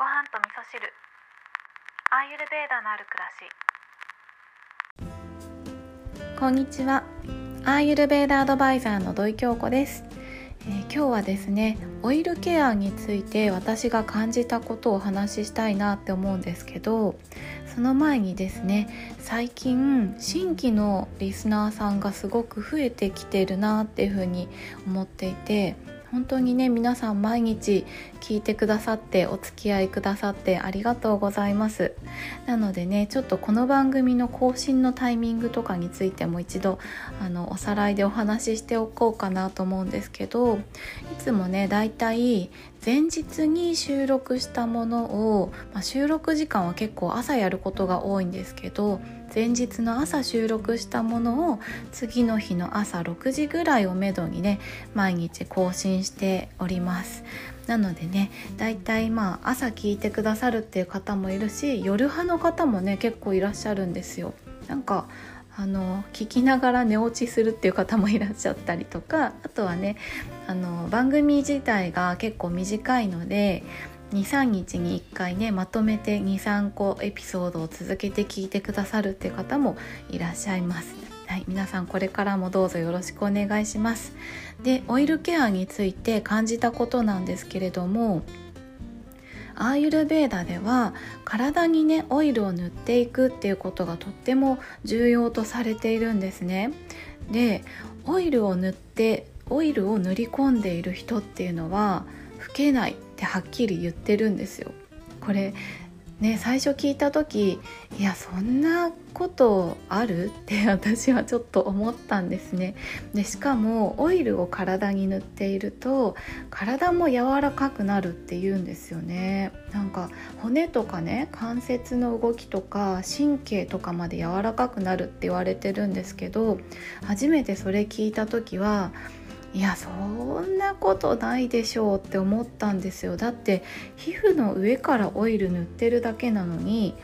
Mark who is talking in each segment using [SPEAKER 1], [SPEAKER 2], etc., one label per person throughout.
[SPEAKER 1] ご飯と味噌汁。アーユルベーダのある暮らし。こんにちは。アーユルベーダアドバイザーの土井京子です、えー、今日はですねオイルケアについて私が感じたことをお話ししたいなって思うんですけどその前にですね最近新規のリスナーさんがすごく増えてきてるなっていうふうに思っていて本当にね皆さん毎日聞いてくださってお付き合いくださってありがとうございます。なのでねちょっとこの番組の更新のタイミングとかについても一度あのおさらいでお話ししておこうかなと思うんですけどいつもねだいたい前日に収録したものを、まあ、収録時間は結構朝やることが多いんですけど前日の朝収録したものを次の日の朝6時ぐらいをめどにね毎日更新しております。なのでねだいたいまあ朝聞いてくださるっていう方もいるし夜派の方もね結構いらっしゃるんですよ。なんかあの聞きながら寝落ちするっていう方もいらっしゃったりとかあとはねあの番組自体が結構短いので23日に1回ねまとめて23個エピソードを続けて聞いてくださるっていう方もいらっしゃいます。はい、皆さんこれからもどうぞよろしくお願いします。でオイルケアについて感じたことなんですけれどもアーユルベーダでは体にねオイルを塗っていくっていうことがとっても重要とされているんですね。でオイルを塗ってオイルを塗り込んでいる人っていうのは老けないってはっきり言ってるんですよ。これね最初聞いた時いやそんなことある？って私はちょっと思ったんですね。でしかもオイルを体に塗っていると体も柔らかくなるって言うんですよね。なんか骨とかね関節の動きとか神経とかまで柔らかくなるって言われてるんですけど初めてそれ聞いた時はいやそんなことないでしょうって思ったんですよだって皮膚の上からオイル塗ってるだけなのに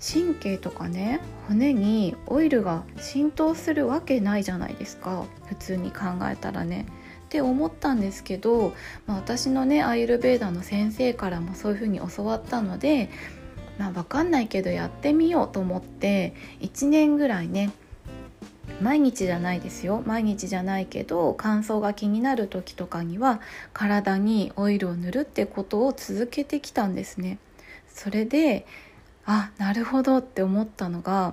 [SPEAKER 1] 神経とかね骨にオイルが浸透するわけないじゃないですか普通に考えたらね。って思ったんですけど、まあ、私のねアイルベーダの先生からもそういうふうに教わったので、まあ、分かんないけどやってみようと思って1年ぐらいね毎日じゃないですよ。毎日じゃないけど乾燥が気になる時とかには体にオイルを塗るってことを続けてきたんですね。それであなるほどって思ったのが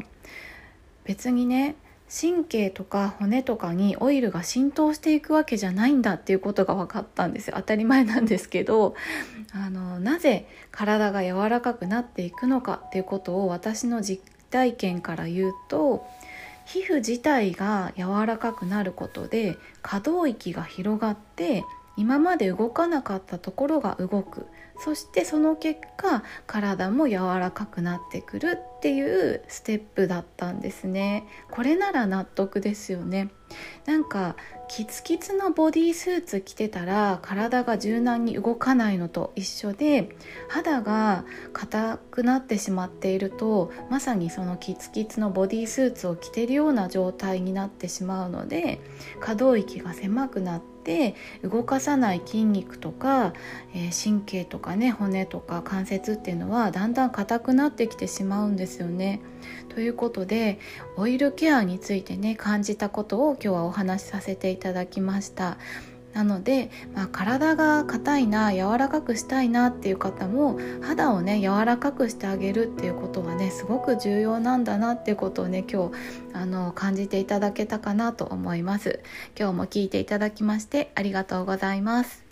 [SPEAKER 1] 別にね神経とか骨とかにオイルが浸透していくわけじゃないんだっていうことが分かったんですよ。当たり前なんですけどあのなぜ体が柔らかくなっていくのかっていうことを私の実体験から言うと皮膚自体が柔らかくなることで可動域が広がって今まで動かなかったところが動く。そしてその結果体も柔らかくなってくるっていうステップだったんですね。これなら納得ですよね。なんかキツキツのボディースーツ着てたら体が柔軟に動かないのと一緒で肌が硬くなってしまっているとまさにそのキツキツのボディースーツを着てるような状態になってしまうので可動域が狭くなって動かさない筋肉とか、えー、神経とかね骨とか関節っていうのはだんだん硬くなってきてしまうんですよね。ということでオイルケアについてね感じたことを今日はお話しさせていただきました。なので、まあ、体が硬いな柔らかくしたいなっていう方も肌をね柔らかくしてあげるっていうことはねすごく重要なんだなっていうことをね今日あの感じていただけたかなと思います今日も聞いていただきましてありがとうございます